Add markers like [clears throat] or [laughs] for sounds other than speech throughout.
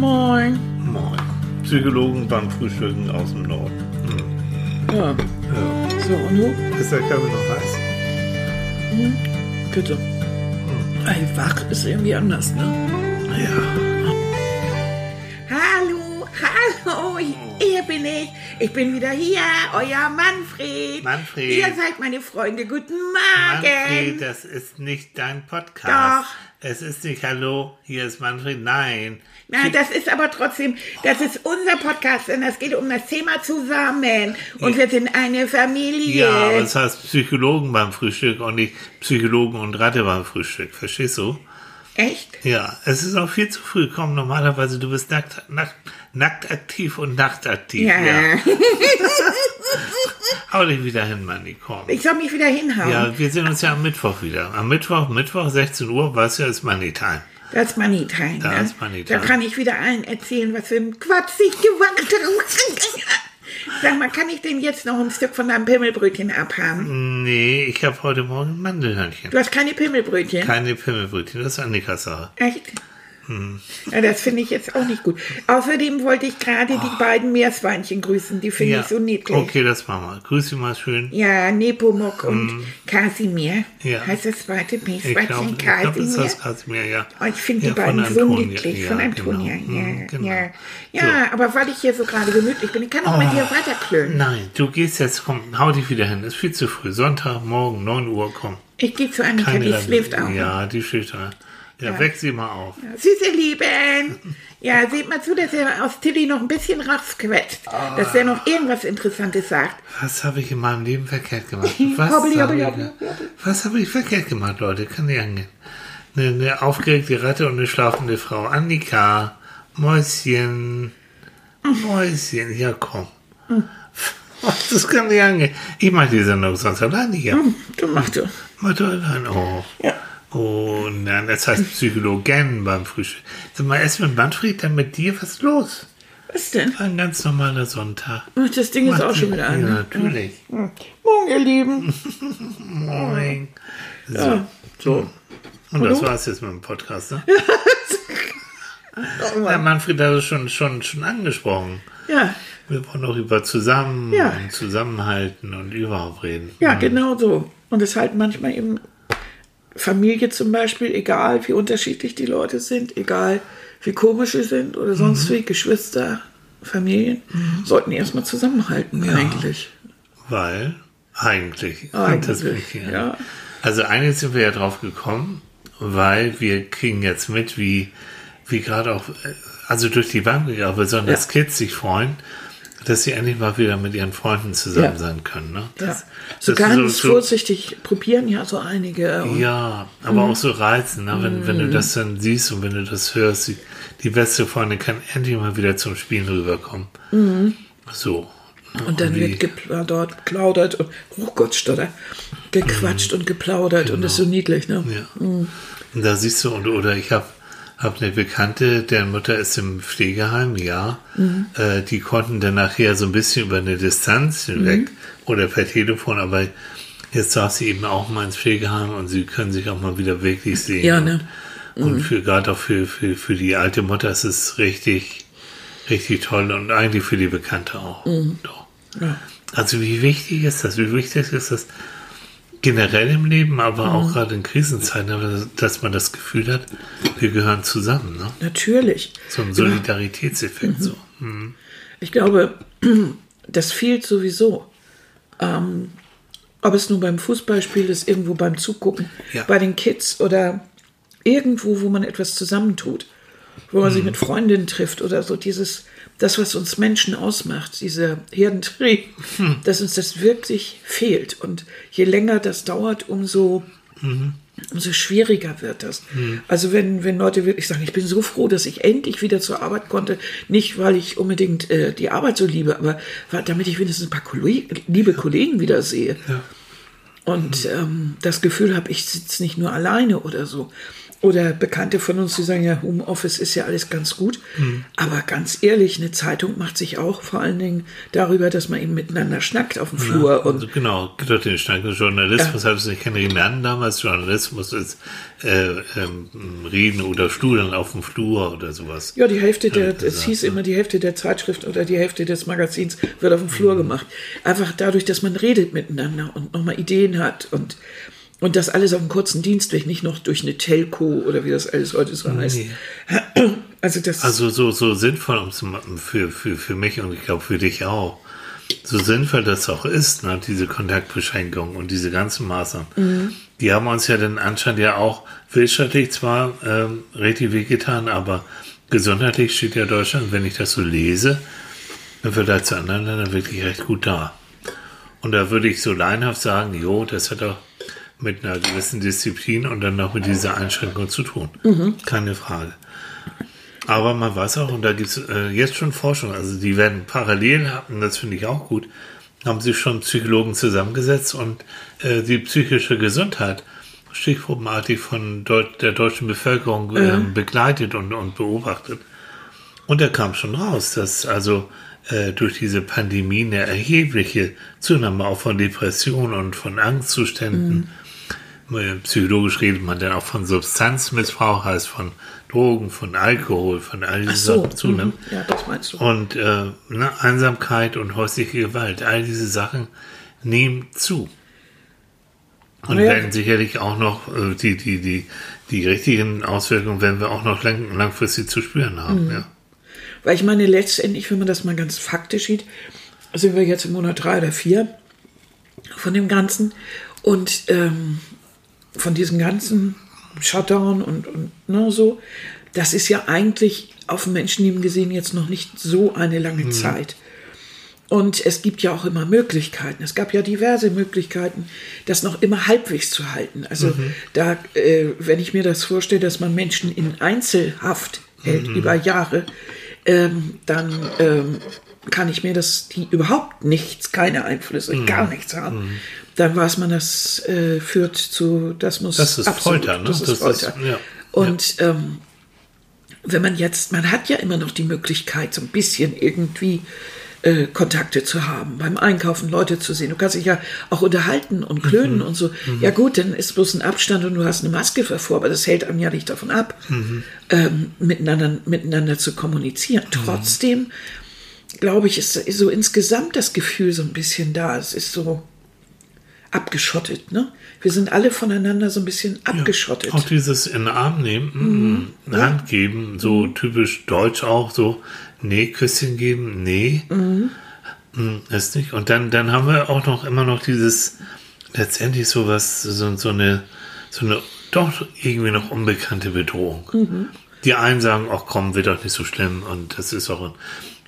Moin. Moin. Psychologen beim Frühstücken aus dem Norden. Hm. Ja. Ja. So, und du? Ist der Kaffee noch heiß? Bitte. Ey, wach ist irgendwie anders, ne? Ja. Hallo, hallo, hier bin ich. Ich bin wieder hier, euer Manfred. Manfred. Ihr seid meine Freunde. Guten Morgen. Manfred, das ist nicht dein Podcast. Doch. Es ist nicht Hallo, hier ist Manfred. Nein. Na, das ist aber trotzdem, das ist unser Podcast, denn es geht um das Thema zusammen. Und wir sind eine Familie. Ja, aber es heißt Psychologen beim Frühstück und nicht Psychologen und Ratte beim Frühstück. Verstehst du? Echt? Ja, es ist auch viel zu früh. Komm, normalerweise, du bist nackt, nackt, nackt aktiv und nachtaktiv. Ja. ja. [laughs] Hau dich wieder hin, Manni, komm. Ich soll mich wieder hinhauen. Ja, wir sehen uns ja am Mittwoch wieder. Am Mittwoch, Mittwoch, 16 Uhr, weißt du, ist Money Time. Das ist Money Time. Das ne? ist Money Da Time. kann ich wieder allen erzählen, was für ein Quatsch ich gemacht habe. [laughs] Sag mal, kann ich denn jetzt noch ein Stück von deinem Pimmelbrötchen abhaben? Nee, ich habe heute Morgen Mandelhörnchen. Du hast keine Pimmelbrötchen? Keine Pimmelbrötchen, das ist Annikas Sache. Echt? Ja, das finde ich jetzt auch nicht gut. Außerdem wollte ich gerade die beiden Meerschweinchen grüßen. Die finde ich so niedlich. Okay, das machen wir. Grüß Sie mal schön. Ja, Nepomuk und Kasimir. Ja. Heißt das zweite Ich Meerschweinchen glaube, ich glaub, ist Kasimir? Kasimir, ja. Oh, ich finde Ja, die beiden so niedlich. Ja, von Antonia. genau. Ja, Mhm, genau. ja. ja aber weil ich hier so gerade gemütlich bin, ich kann auch mit dir weiterklönen. Nein, du gehst jetzt, komm, hau dich wieder hin. Ist viel zu früh. Sonntag, morgen, 9 Uhr, komm. Ich gehe zu Annika, die Ratte. schläft auch. Ja, die schläft auch. Ja, Ja. weck sie mal auf. Süße Lieben. Ja, seht mal zu, dass er aus Tilly noch ein bisschen rausquetscht. Dass er noch irgendwas Interessantes sagt. Was habe ich in meinem Leben verkehrt gemacht? [laughs] Was habe ich, habe ich verkehrt gemacht, Leute? Kann nicht angehen. Eine, eine aufgeregte Ratte und eine schlafende Frau. Annika, Mäuschen, Mäuschen, ja komm. [laughs] Das kann nicht angehen. Ich mache die Sendung sonst alleine hier. Du machst du. Mach du allein. Oh. Ja. Oh nein, das heißt Psychologen beim Frühstück. Sag mal, erst mit Manfred, dann mit dir, was ist los? Was denn? Ein ganz normaler Sonntag. Ach, Das Ding ist auch schon wieder Ja, an. ne? natürlich. Morgen, ihr Lieben. [laughs] Moin. So. Ja, so. Und das du? war's jetzt mit dem Podcast, ne? Ja, Manfred hat es schon, schon, schon angesprochen. Ja, Wir wollen auch über zusammen Ja. und Zusammenhalten und überhaupt reden. ja, genau so. Und es halt manchmal eben Familie zum Beispiel, egal wie unterschiedlich die Leute sind, egal wie komisch sie sind oder sonst wie, Geschwister, Familien, sollten erstmal zusammenhalten eigentlich. Weil, eigentlich. Eigentlich, Wichtige. ja. Also eigentlich sind wir ja drauf gekommen, weil wir kriegen jetzt mit, wie, wie gerade auch, äh, also durch die Bank, aber besonders Ja. Kids sich freuen, dass sie endlich mal wieder mit ihren Freunden zusammen Ja. sein können. Ne? Ja. Das, So das ganz vorsichtig probieren ja so einige. Und Ja, aber Mhm. auch so reizen, ne? wenn, wenn du das dann siehst und wenn du das hörst, die, die beste Freundin kann endlich mal wieder zum Spielen rüberkommen. So. Mhm. Und dann wird geplaudert, geplaudert und, oh Gott, stotter, gequatscht und geplaudert und das ist so niedlich, ne? Ja. Und da siehst du, und, oder ich habe hab eine Bekannte, deren Mutter ist im Pflegeheim, ja. Äh, die konnten dann nachher so ein bisschen über eine Distanz hinweg oder per Telefon, aber jetzt darf sie eben auch mal ins Pflegeheim und sie können sich auch mal wieder wirklich sehen. Ja, ne? Und, und für gerade auch für, für, für die alte Mutter ist es richtig, richtig toll und eigentlich für die Bekannte auch. Doch. Ja. Also wie wichtig ist das? Wie wichtig ist das generell im Leben, aber Mhm. auch gerade in Krisenzeiten, dass man das Gefühl hat, wir gehören zusammen. Ne? Natürlich. So ein Solidaritätseffekt. So. Mhm. Ich glaube, [clears throat] das fehlt sowieso. Ähm, ob es nun beim Fußballspiel ist, irgendwo beim Zugucken, Ja. bei den Kids oder irgendwo, wo man etwas zusammentut, wo man sich mit Freundinnen trifft oder so, dieses, das, was uns Menschen ausmacht, dieser Herdentrieb, dass uns das wirklich fehlt. Und je länger das dauert, umso, umso schwieriger wird das. Also wenn, wenn Leute wirklich sagen, ich bin so froh, dass ich endlich wieder zur Arbeit konnte, nicht weil ich unbedingt äh, die Arbeit so liebe, aber damit ich wenigstens ein paar Kolleg liebe Kollegen wieder sehe. Und ähm, das Gefühl habe, ich sitze nicht nur alleine oder so. Oder Bekannte von uns, die sagen ja, Homeoffice ist ja alles ganz gut. Mhm. Aber ganz ehrlich, eine Zeitung macht sich auch vor allen Dingen darüber, dass man eben miteinander schnackt auf dem Flur. Ja, und also genau, doch den Stand Journalismus hat es nicht kennengelernt damals. Journalismus ist äh, ähm, Reden oder Studeln auf dem Flur oder sowas. ja, die Hälfte der, es gesagt, hieß ja. immer, die Hälfte der Zeitschrift oder die Hälfte des Magazins wird auf dem Flur Mhm. gemacht. Einfach dadurch, dass man redet miteinander und nochmal Ideen hat und, und das alles auf einem kurzen Dienstweg, nicht noch durch eine Telco oder wie das alles heute so heißt. Nee. [clears throat] Also das, Also so, so sinnvoll um zu machen für, für, für mich und ich glaube für dich auch. So sinnvoll das auch ist, ne, diese Kontaktbeschränkung und diese ganzen Maßnahmen. Die haben uns ja dann anscheinend ja auch wirtschaftlich zwar ähm, richtig wehgetan, aber gesundheitlich steht ja Deutschland, wenn ich das so lese, im Vergleich zu anderen Ländern wirklich recht gut da. Und da würde ich so laienhaft sagen, jo, das hat auch mit einer gewissen Disziplin und dann noch mit dieser Einschränkung zu tun. Keine Frage. Aber man weiß auch, und da gibt es äh, jetzt schon Forschung, also die werden parallel, und das finde ich auch gut, haben sich schon Psychologen zusammengesetzt und äh, die psychische Gesundheit stichprobenartig von Deut der deutschen Bevölkerung äh, begleitet und, und beobachtet. Und da kam schon raus, dass also äh, durch diese Pandemie eine erhebliche Zunahme auch von Depressionen und von Angstzuständen. Psychologisch redet man dann auch von Substanzmissbrauch, heißt von Drogen, von Alkohol, von all diesen so, Sachen zunimmt. mhm, ja, das meinst du. Und äh, ne, Einsamkeit und häusliche Gewalt, all diese Sachen nehmen zu. Und Ja. werden sicherlich auch noch äh, die, die, die, die richtigen Auswirkungen werden wir auch noch lang, langfristig zu spüren haben. Mhm. Ja. Weil ich meine, letztendlich, wenn man das mal ganz faktisch sieht, sind wir jetzt im Monat drei oder vier von dem Ganzen und ähm, von diesem ganzen Shutdown und, und ne, so. Das ist ja eigentlich auf dem Menschenleben gesehen jetzt noch nicht so eine lange Zeit. Und es gibt ja auch immer Möglichkeiten. Es gab ja diverse Möglichkeiten, das noch immer halbwegs zu halten. Also da, äh, wenn ich mir das vorstelle, dass man Menschen in Einzelhaft hält über Jahre, ähm, dann ähm, kann ich mir das, die überhaupt nichts, keine Einflüsse, gar nichts haben. Dann weiß man, das äh, führt zu, das muss Das ist Folter, ne? Das ist Das ist- Folter. ja. Und ähm, wenn man jetzt, man hat ja immer noch die Möglichkeit, so ein bisschen irgendwie äh, Kontakte zu haben, beim Einkaufen Leute zu sehen. Du kannst dich ja auch unterhalten und klönen Mhm. und so. Ja gut, dann ist bloß ein Abstand und du hast eine Maske davor, aber das hält einem ja nicht davon ab, Mhm. ähm, miteinander, miteinander zu kommunizieren. Trotzdem, glaube ich, ist so insgesamt das Gefühl so ein bisschen da. Es ist so abgeschottet, ne? Wir sind alle voneinander so ein bisschen abgeschottet. Auch dieses in den Arm nehmen, mm, Hand geben, so typisch deutsch auch, so, nee, Küsschen geben, nee, mm, ist nicht. Und dann, dann haben wir auch noch immer noch dieses, letztendlich sowas, so, so eine, so eine doch irgendwie noch unbekannte Bedrohung. Die einen sagen, ach komm, wird doch nicht so schlimm und das ist auch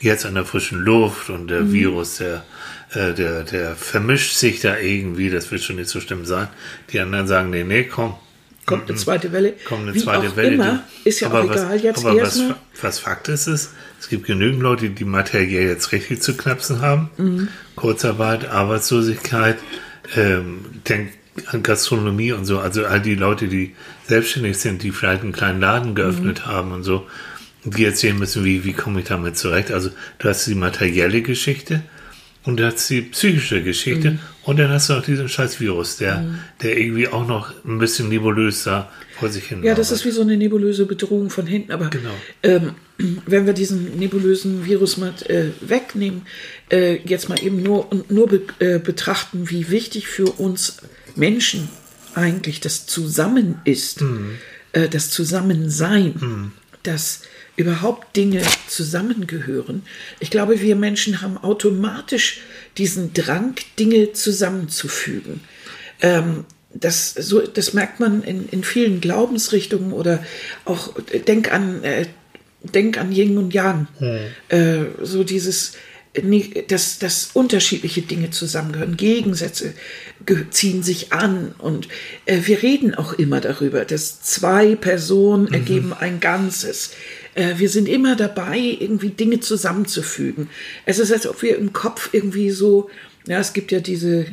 jetzt an der frischen Luft und der Virus, der, äh, der, der vermischt sich da irgendwie, das wird schon nicht so schlimm sein. Die anderen sagen, nee, nee, komm. Kommt eine zweite Welle. Kommt eine Wie zweite auch Welle. Immer, ist ja aber auch was, egal. Jetzt aber was, erstmal. was Fakt ist, ist, es gibt genügend Leute, die materiell jetzt richtig zu knapsen haben. Mhm. Kurzarbeit, Arbeitslosigkeit, ähm, denk an Gastronomie und so. Also all die Leute, die selbstständig sind, die vielleicht einen kleinen Laden geöffnet Mhm. haben und so, die sehen müssen, wie, wie komme ich damit zurecht. Also du hast die materielle Geschichte und du hast die psychische Geschichte Mhm. und dann hast du auch diesen scheiß Virus, der, der irgendwie auch noch ein bisschen nebulös da vor sich hin Ja, das arbeitet. ist wie so eine nebulöse Bedrohung von hinten. Aber Genau. ähm, [clears throat] wenn wir diesen nebulösen Virus mal äh, wegnehmen, äh, jetzt mal eben nur nur be äh, betrachten, wie wichtig für uns Menschen eigentlich das Zusammen ist, Mhm. äh, das Zusammensein, dass überhaupt Dinge zusammengehören. Ich glaube, wir Menschen haben automatisch diesen Drang, Dinge zusammenzufügen. Ähm, das, so, das merkt man in, in vielen Glaubensrichtungen oder auch denk an, äh, denk an Yin und Yang. Äh, so dieses, dass, dass unterschiedliche Dinge zusammengehören, Gegensätze ge- ziehen sich an und äh, wir reden auch immer darüber, dass zwei Personen ergeben ein Ganzes. Äh, wir sind immer dabei, irgendwie Dinge zusammenzufügen. Es ist, als ob wir im Kopf irgendwie so, ja, es gibt ja diese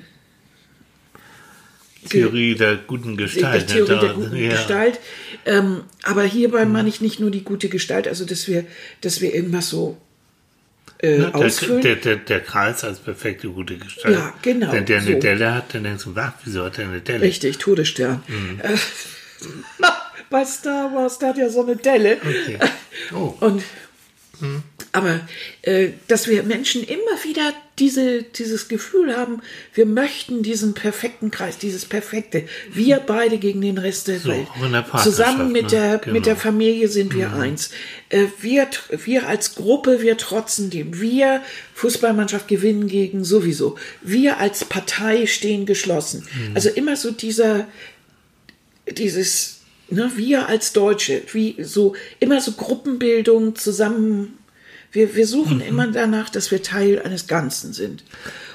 Theorie der guten Gestalt. Theorie ne? der guten ja. Gestalt. Ähm, aber hierbei meine ich nicht nur die gute Gestalt, also dass wir, dass wir irgendwas so äh, Der, ausfüllen. der, der, der Kreis als perfekte gute Gestalt. Ja, genau, Wenn der eine so. Delle hat, dann denkst du, wieso hat der eine Delle? Richtig, Todesstern. Mhm. [laughs] Bei Star Wars, der hat ja so eine Delle. Okay. Oh. Und, aber äh, dass wir Menschen immer wieder diese, dieses Gefühl haben, wir möchten diesen perfekten Kreis, dieses Perfekte. Wir beide gegen den Rest der So, Welt. Zusammen mit ne? der, Genau. mit der Familie sind wir eins. Äh, wir, wir als Gruppe, wir trotzen dem. Wir, Fußballmannschaft, gewinnen gegen sowieso. Wir als Partei stehen geschlossen. Also immer so dieser, dieses, ne, wir als Deutsche, wie so, immer so Gruppenbildung zusammen. Wir, wir suchen immer danach, dass wir Teil eines Ganzen sind.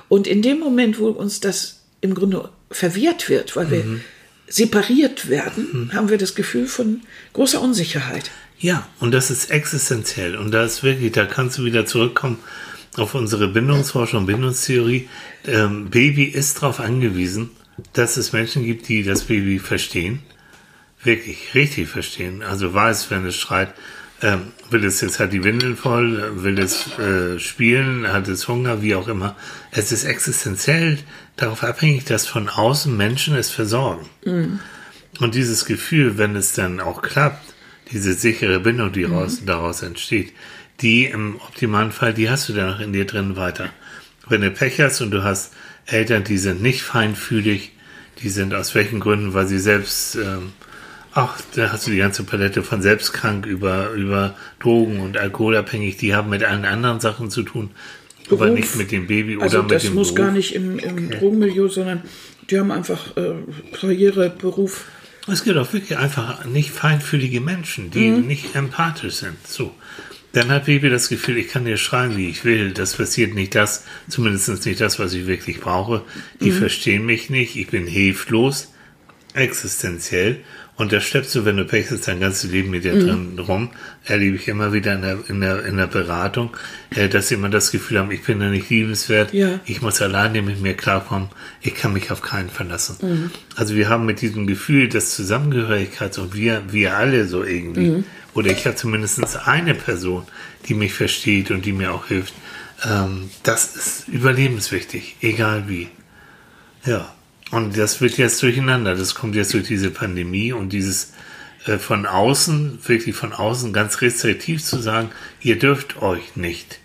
Und in dem Moment, wo uns das im Grunde verwehrt wird, weil wir separiert werden, haben wir das Gefühl von großer Unsicherheit. Ja, und das ist existenziell. Und da ist wirklich, da kannst du wieder zurückkommen auf unsere Bindungsforschung, Bindungstheorie. Ähm, Baby ist darauf angewiesen, dass es Menschen gibt, die das Baby verstehen. Wirklich, richtig verstehen. Also weiß, wenn es schreit, ähm, will es jetzt hat die Windeln voll, will es äh, spielen, hat es Hunger, wie auch immer. Es ist existenziell darauf abhängig, dass von außen Menschen es versorgen. Und dieses Gefühl, wenn es dann auch klappt, diese sichere Bindung, die raus, daraus entsteht, die im optimalen Fall, die hast du dann noch in dir drin weiter. Wenn du Pech hast und du hast Eltern, die sind nicht feinfühlig, die sind aus welchen Gründen, weil sie selbst, ähm, ach, da hast du die ganze Palette von selbstkrank über, über Drogen und alkoholabhängig, die haben mit allen anderen Sachen zu tun, aber Beruf. nicht mit dem Baby Also oder mit das dem muss Beruf. gar nicht im, im Drogenmilieu, sondern die haben einfach äh, Karriere, Beruf. Es gibt auch wirklich einfach nicht feinfühlige Menschen, die nicht empathisch sind. So. Dann hat Baby das Gefühl, ich kann dir schreien, wie ich will. Das passiert nicht das, zumindest nicht das, was ich wirklich brauche. Die verstehen mich nicht, ich bin hilflos, existenziell. Und das schleppst du, wenn du Pech hast, dein ganzes Leben mit dir drin rum. Erlebe ich immer wieder in der, in der, in der Beratung, äh, dass sie immer das Gefühl haben, ich bin da nicht liebenswert, Ja. ich muss alleine mit mir klarkommen, ich kann mich auf keinen verlassen. Also wir haben mit diesem Gefühl des Zusammengehörigkeits und wir, wir alle so irgendwie, oder ich habe zumindest eine Person, die mich versteht und die mir auch hilft, ähm, das ist überlebenswichtig, egal wie. Ja, und das wird jetzt durcheinander. Das kommt jetzt durch diese Pandemie und dieses äh, von außen, wirklich von außen ganz restriktiv zu sagen, ihr dürft euch nicht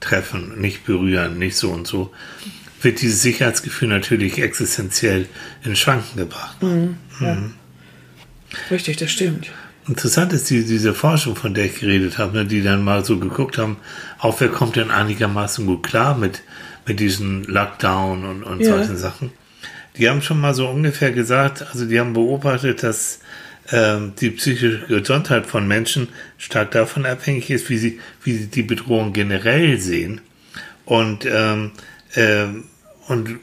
treffen, nicht berühren, nicht so und so, wird dieses Sicherheitsgefühl natürlich existenziell in Schwanken gebracht. Richtig, das stimmt. Interessant ist die, diese Forschung, von der ich geredet habe, ne, die dann mal so geguckt haben, auch wer kommt denn einigermaßen gut klar mit, mit diesen Lockdown und, und Ja. solchen Sachen. Die haben schon mal so ungefähr gesagt, also die haben beobachtet, dass ähm, die psychische Gesundheit von Menschen stark davon abhängig ist, wie sie, wie sie die Bedrohung generell sehen und, ähm, ähm, und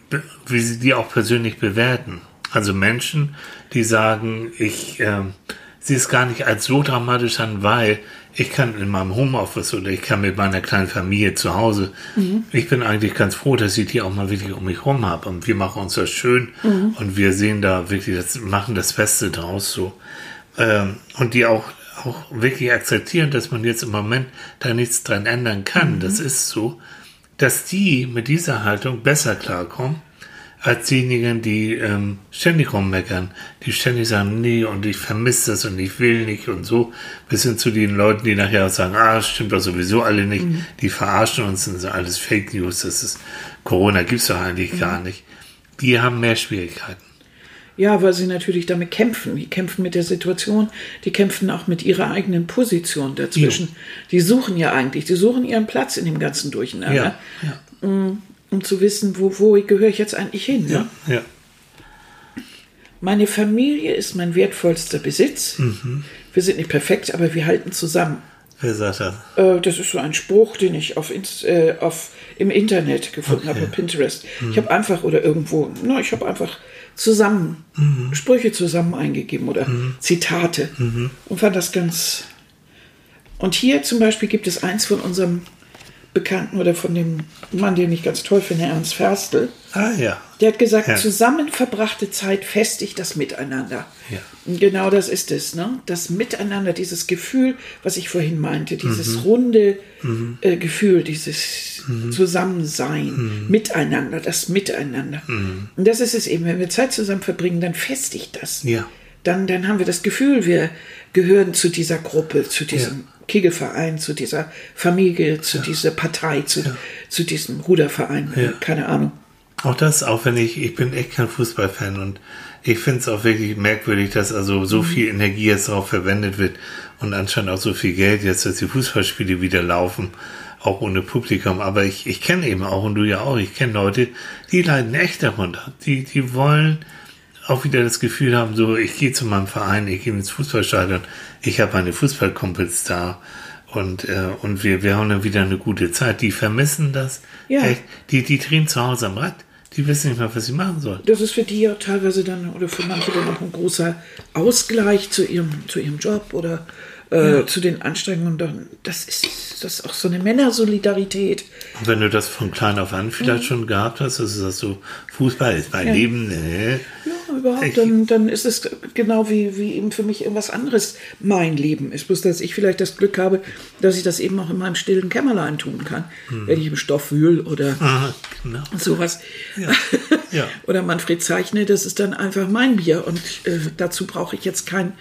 wie sie die auch persönlich bewerten. Also Menschen, die sagen, ich ähm, sehe es gar nicht als so dramatisch an, weil ich kann in meinem Homeoffice oder ich kann mit meiner kleinen Familie zu Hause, ich bin eigentlich ganz froh, dass ich die auch mal wirklich um mich rum habe und wir machen uns das schön. Und wir sehen da wirklich, das, machen das Beste draus so. Ähm, und die auch, auch wirklich akzeptieren, dass man jetzt im Moment da nichts dran ändern kann. Das ist so, dass die mit dieser Haltung besser klarkommen als diejenigen, die ähm, ständig rummeckern, die ständig sagen, nee, und ich vermisse das und ich will nicht und so, bis hin zu den Leuten, die nachher auch sagen, ah, stimmt doch sowieso alle nicht, die verarschen uns, das sind alles Fake News, das ist, Corona gibt's doch eigentlich gar nicht. Die haben mehr Schwierigkeiten. Ja, weil sie natürlich damit kämpfen. Die kämpfen mit der Situation, die kämpfen auch mit ihrer eigenen Position dazwischen. Die suchen ja eigentlich, die suchen ihren Platz in dem ganzen Durcheinander, Ja, ja, um zu wissen, wo, wo gehöre ich jetzt eigentlich hin. Ne? ja, ja. Meine Familie ist mein wertvollster Besitz. Mhm. Wir sind nicht perfekt, aber wir halten zusammen. Wer sagt das? Äh, das ist so ein Spruch, den ich auf, äh, auf im Internet gefunden habe, auf Pinterest. Ich habe einfach oder irgendwo, no, ich habe einfach zusammen Sprüche zusammen eingegeben oder Zitate und fand das ganz. Und hier zum Beispiel gibt es eins von unserem Bekannten oder von dem Mann, den ich ganz toll finde, Ernst Ferstel. Ah ja. Der hat gesagt, Ja. zusammen verbrachte Zeit festigt das Miteinander. Ja. Und Genau das ist es, ne? Das Miteinander, dieses Gefühl, was ich vorhin meinte, dieses Mhm. runde äh, Gefühl, dieses Zusammensein, Miteinander, das Miteinander. Mhm. Und das ist es eben, wenn wir Zeit zusammen verbringen, dann festigt das. Ja. Dann, dann haben wir das Gefühl, wir gehören zu dieser Gruppe, zu diesem Kegelverein, zu dieser Familie, zu dieser Partei, zu, zu diesem Ruderverein, Ja. keine Ahnung. Auch das, auch wenn ich, ich bin echt kein Fußballfan und ich finde es auch wirklich merkwürdig, dass also so viel Energie jetzt darauf verwendet wird und anscheinend auch so viel Geld jetzt, dass die Fußballspiele wieder laufen, auch ohne Publikum. Aber ich, ich kenne eben auch, und du ja auch, ich kenne Leute, die leiden echt darunter. Die, die wollen auch wieder das Gefühl haben, so, ich gehe zu meinem Verein, ich gehe ins Fußballstadion, ich habe meine Fußballkumpels da und, äh, und wir, wir haben dann wieder eine gute Zeit. Die vermissen das. Ja. Echt. Die, die drehen zu Hause am Rad. Die wissen nicht mehr, was sie machen sollen. Das ist für die ja teilweise dann oder für manche dann auch ein großer Ausgleich zu ihrem, zu ihrem Job oder äh, zu den Anstrengungen. Das ist das ist auch so eine Männersolidarität. Und wenn du das von klein auf an vielleicht schon gehabt hast, du sagst so, Fußball ist mein Ja. Leben, ne? Ja, überhaupt, Ich- dann, dann ist es genau wie, wie eben für mich irgendwas anderes mein Leben ist. Bloß, dass ich vielleicht das Glück habe, dass ich das eben auch in meinem stillen Kämmerlein tun kann, wenn ich im Stoff wühl oder Ah, genau. sowas. Ja. [laughs] Oder Manfred zeichne, das ist dann einfach mein Bier. Und äh, dazu brauche ich jetzt kein,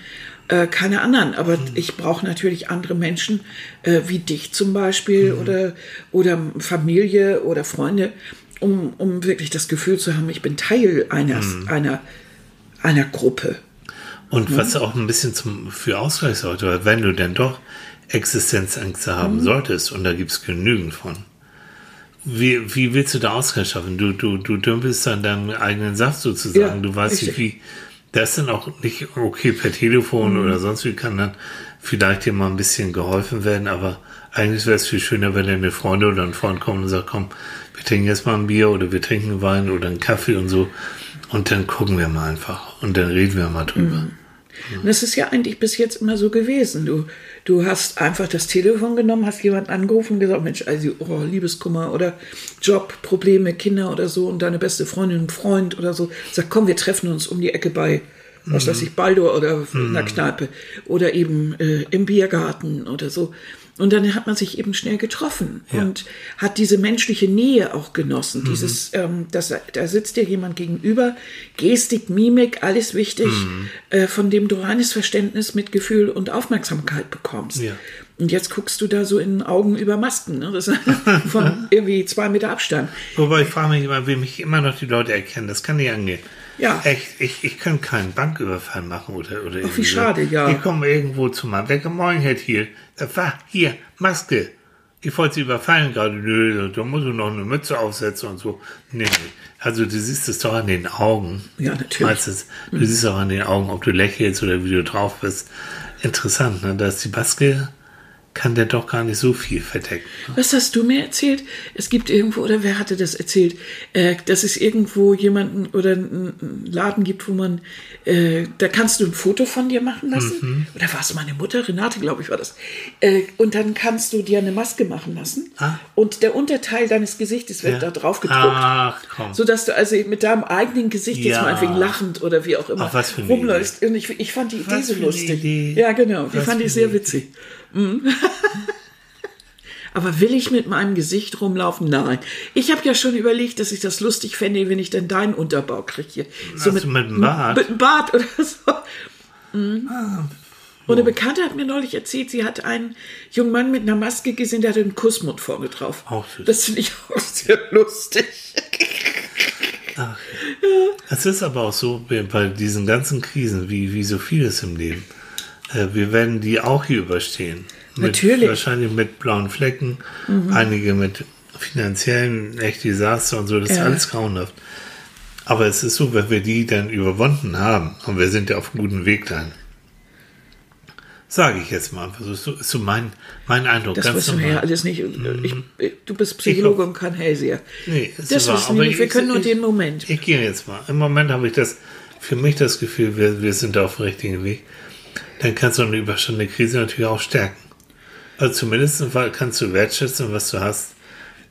äh, keine anderen. Aber Mhm. ich brauche natürlich andere Menschen, äh, wie dich zum Beispiel, Mhm. oder, oder Familie oder Freunde, um, um wirklich das Gefühl zu haben, ich bin Teil eines, Mhm. einer, einer Gruppe. Und was auch ein bisschen zum, für Ausgleich sollte, weil wenn du denn doch Existenzängste haben Mhm. solltest, und da gibt es genügend von, wie, wie willst du da Ausgleich schaffen? Du, du, du dümpelst dann deinen eigenen Saft sozusagen. Ja, du weißt nicht, wie. Das ist dann auch nicht okay per Telefon Mhm. oder sonst wie kann dann vielleicht dir mal ein bisschen geholfen werden, aber eigentlich wäre es viel schöner, wenn deine Freunde oder ein Freund kommen und sagt, komm, wir trinken jetzt mal ein Bier oder wir trinken Wein oder einen Kaffee und so. Und dann gucken wir mal einfach und dann reden wir mal drüber. Und das ist ja eigentlich bis jetzt immer so gewesen. Du, du hast einfach das Telefon genommen, hast jemanden angerufen und gesagt, Mensch, also oh, Liebeskummer oder Jobprobleme, Kinder oder so und deine beste Freundin, Freund oder so. Sag, komm, wir treffen uns um die Ecke bei, was weiß ich, Baldur oder in einer Kneipe oder eben äh, im Biergarten oder so. Und dann hat man sich eben schnell getroffen Ja. und hat diese menschliche Nähe auch genossen. Dieses, ähm, das, da sitzt dir jemand gegenüber, Gestik, Mimik, alles wichtig, äh, von dem du reines Verständnis, Mitgefühl und Aufmerksamkeit bekommst. Ja. Und jetzt guckst du da so in Augen über Masken, ne? das ist [laughs] von irgendwie zwei Meter Abstand. Wobei ich frage mich immer, wie mich immer noch die Leute erkennen. Das kann nicht angehen. Ja. Echt, ich, ich kann keinen Banküberfall machen oder, oder irgendwie wie so. schade, ja. Ich komme irgendwo zu meinem Bäcker, moin, Herr Thiel. War, hier, Maske. Ich wollte Sie überfallen gerade. Nö, da muss ich noch eine Mütze aufsetzen und so. Nee, nee. Also du siehst es doch an den Augen. Ja, natürlich. Meistens. Du siehst auch an den Augen, ob du lächelst oder wie du drauf bist. Interessant, ne? Da ist die Maske, kann der doch gar nicht so viel verdecken. Was hast du mir erzählt? Es gibt irgendwo, oder wer hatte das erzählt, äh, dass es irgendwo jemanden oder einen Laden gibt, wo man, äh, da kannst du ein Foto von dir machen lassen. Mhm. Oder war es meine Mutter? Renate, glaube ich, war das. Äh, und dann kannst du dir eine Maske machen lassen. Ah. Und der Unterteil deines Gesichtes wird Ja. da drauf gedruckt. Ach, komm. Sodass du also mit deinem eigenen Gesicht jetzt Ja. meinetwegen lachend oder wie auch immer Ach, rumläufst. Und ich, ich fand die Idee Was so lustig. Idee. Ja, genau. Die Was fand ich sehr witzig. Mhm. [laughs] Aber will ich mit meinem Gesicht rumlaufen? Nein. Ich habe ja schon überlegt, dass ich das lustig fände, wenn ich dann deinen Unterbau kriege. hier. So du mit einem Bart? Mit einem Bart oder [laughs] so. Mhm. Und eine Bekannte hat mir neulich erzählt, sie hat einen jungen Mann mit einer Maske gesehen, der hatte einen Kussmund vorne drauf. Auch süß. Das finde ich auch sehr lustig. Es ist aber auch so, bei- bei diesen ganzen Krisen, wie, wie so vieles im Leben, äh, wir werden die auch hier überstehen. Mit, Natürlich. Wahrscheinlich mit blauen Flecken, einige mit finanziellen echt Desaster und so, das ist Ja. alles grauenhaft. Aber es ist so, wenn wir die dann überwunden haben, und wir sind ja auf einem guten Weg dann, sage ich jetzt mal so, ist so, ist so mein, mein Eindruck. Das ganz wissen wir ja alles nicht. Ich, du bist Psychologe und kein Hellseher. Nee, ist das wahr, wissen aber wir nicht. Wir ich- können nur den Moment. Ich gehe jetzt mal. Im Moment habe ich das, für mich das Gefühl, wir, wir sind auf dem richtigen Weg. Dann kannst du eine überstandene Krise natürlich auch stärken. Also zumindest kannst du wertschätzen, was du hast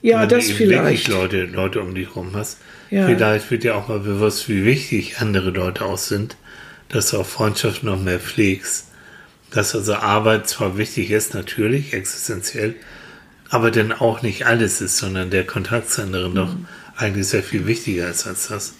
Ja, wenn das du vielleicht. wirklich Leute, Leute um dich rum hast. Ja. Vielleicht wird dir auch mal bewusst, wie wichtig andere Leute auch sind, dass du auch Freundschaft noch mehr pflegst. Dass also Arbeit zwar wichtig ist, natürlich, existenziell, aber denn auch nicht alles ist, sondern der Kontakt zu anderen doch Mhm. eigentlich sehr viel wichtiger ist als das.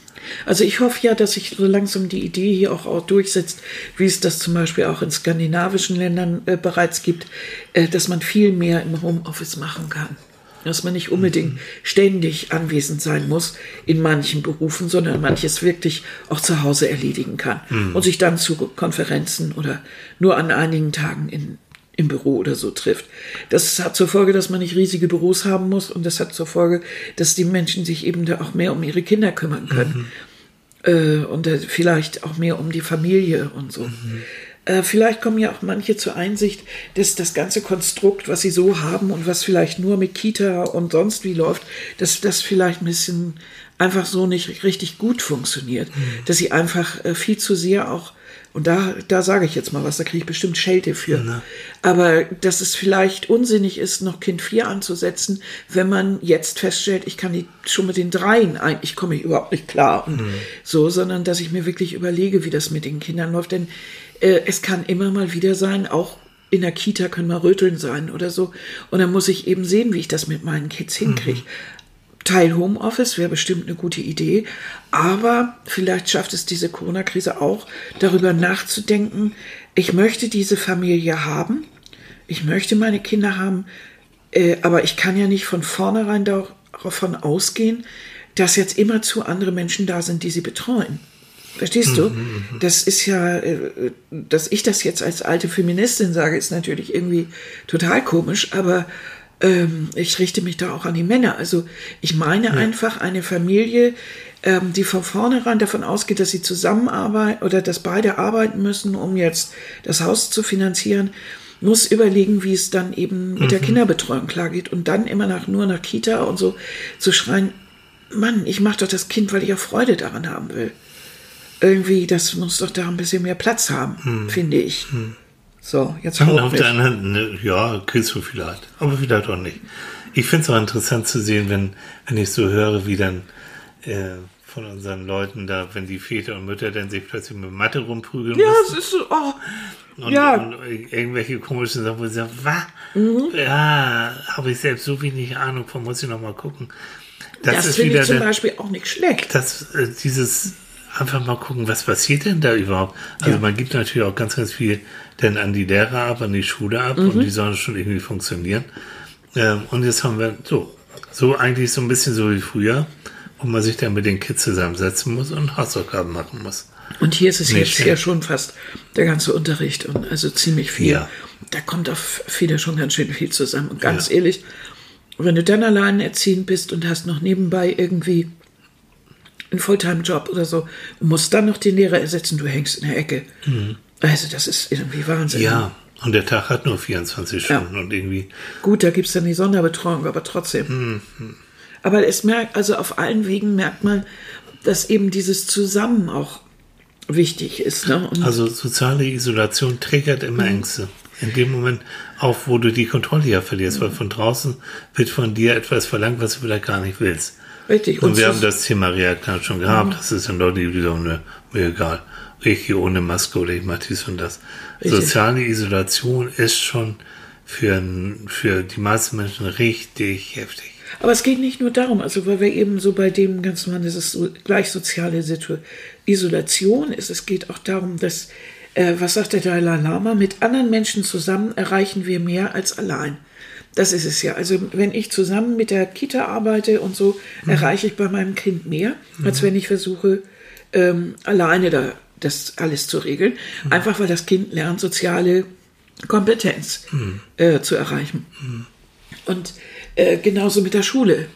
Also ich hoffe ja, dass sich so langsam die Idee hier auch, auch durchsetzt, wie es das zum Beispiel auch in skandinavischen Ländern äh, bereits gibt, äh, dass man viel mehr im Homeoffice machen kann. Dass man nicht unbedingt ständig anwesend sein muss in manchen Berufen, sondern manches wirklich auch zu Hause erledigen kann und sich dann zu Konferenzen oder nur an einigen Tagen in, im Büro oder so trifft. Das hat zur Folge, dass man nicht riesige Büros haben muss und das hat zur Folge, dass die Menschen sich eben da auch mehr um ihre Kinder kümmern können äh, und äh, vielleicht auch mehr um die Familie und so. Äh, vielleicht kommen ja auch manche zur Einsicht, dass das ganze Konstrukt, was sie so haben und was vielleicht nur mit Kita und sonst wie läuft, dass das vielleicht ein bisschen einfach so nicht richtig gut funktioniert. Dass sie einfach äh, viel zu sehr auch und da, da sage ich jetzt mal was, da kriege ich bestimmt Schelte für. Aber dass es vielleicht unsinnig ist, noch Kind 4 anzusetzen, wenn man jetzt feststellt, ich kann die schon mit den dreien eigentlich komme ich überhaupt nicht klar und so, sondern dass ich mir wirklich überlege, wie das mit den Kindern läuft. Denn äh, es kann immer mal wieder sein, auch in der Kita können mal Röteln sein oder so. Und dann muss ich eben sehen, wie ich das mit meinen Kids hinkriege. Teil Homeoffice wäre bestimmt eine gute Idee, aber vielleicht schafft es diese Corona-Krise auch, darüber nachzudenken, ich möchte diese Familie haben, ich möchte meine Kinder haben, äh, aber ich kann ja nicht von vornherein davon ausgehen, dass jetzt immer zu andere Menschen da sind, die sie betreuen. Verstehst du? Das ist ja, äh, dass ich das jetzt als alte Feministin sage, ist natürlich irgendwie total komisch, aber ähm, ich richte mich da auch an die Männer. Also ich meine einfach eine Familie, ähm, die von vornherein davon ausgeht, dass sie zusammenarbeiten oder dass beide arbeiten müssen, um jetzt das Haus zu finanzieren, muss überlegen, wie es dann eben mit der Kinderbetreuung klargeht und dann immer nach nur nach Kita und so zu schreien, Mann, ich mache doch das Kind, weil ich auch Freude daran haben will. Irgendwie, das muss doch da ein bisschen mehr Platz haben, finde ich. So, jetzt Und hau auf der anderen, ne, ja, kriegst du vielleicht, aber vielleicht auch nicht. Ich finde es auch interessant zu sehen, wenn, wenn ich so höre, wie dann äh, von unseren Leuten da, wenn die Väter und Mütter dann sich plötzlich mit Mathe rumprügeln Ja, müssen es ist so, oh, und, ja. und irgendwelche komischen Sachen, wo sie sagen, was? Mhm. Ja, habe ich selbst so wenig Ahnung von, muss ich noch mal gucken. Das, das ist finde ich zum der, Beispiel auch nicht schlecht. das, äh, dieses einfach mal gucken, was passiert denn da überhaupt? Also Ja. man gibt natürlich auch ganz, ganz viel denn an die Lehrer ab, an die Schule ab Mhm. und die sollen schon irgendwie funktionieren. Ähm, und jetzt haben wir so, so eigentlich so ein bisschen so wie früher, wo man sich dann mit den Kids zusammensetzen muss und Hausaufgaben machen muss. Und hier ist es Nicht jetzt schlecht. ja schon fast der ganze Unterricht und also ziemlich viel. Ja. Da kommt auf viele schon ganz schön viel zusammen. Und ganz ehrlich, wenn du dann allein erziehend bist und hast noch nebenbei irgendwie einen Fulltime-Job oder so und musst dann noch den Lehrer ersetzen, du hängst in der Ecke. Also das ist irgendwie Wahnsinn. Mhm. Ja, und der Tag hat nur 24 Stunden und irgendwie, Gut, da gibt es dann die Sonderbetreuung, aber trotzdem. Aber es merkt, also auf allen Wegen merkt man, dass eben dieses Zusammen auch wichtig ist. Ne? Also soziale Isolation triggert immer Mhm. Ängste. In dem Moment auch, wo du die Kontrolle ja verlierst, Mhm. weil von draußen wird von dir etwas verlangt, was du vielleicht gar nicht willst. Richtig. Und wir zu- haben das Thema Reaktion schon gehabt. Das ist dann Leute, die sagen, ne, mir egal. Gehe ohne Maske oder ich mache dies und das. Richtig. Soziale Isolation ist schon für, für die meisten Menschen richtig heftig. Aber es geht nicht nur darum, also weil wir eben so bei dem ganzen Mann, das ist so gleich soziale Isolation ist. Es geht auch darum, dass, äh, was sagt der Dalai Lama, mit anderen Menschen zusammen erreichen wir mehr als allein. Das ist es ja. Also wenn ich zusammen mit der Kita arbeite und so, erreiche ich bei meinem Kind mehr, als wenn ich versuche, ähm, alleine da das alles zu regeln. Einfach weil das Kind lernt, soziale Kompetenz äh, zu erreichen. Und äh, genauso mit der Schule.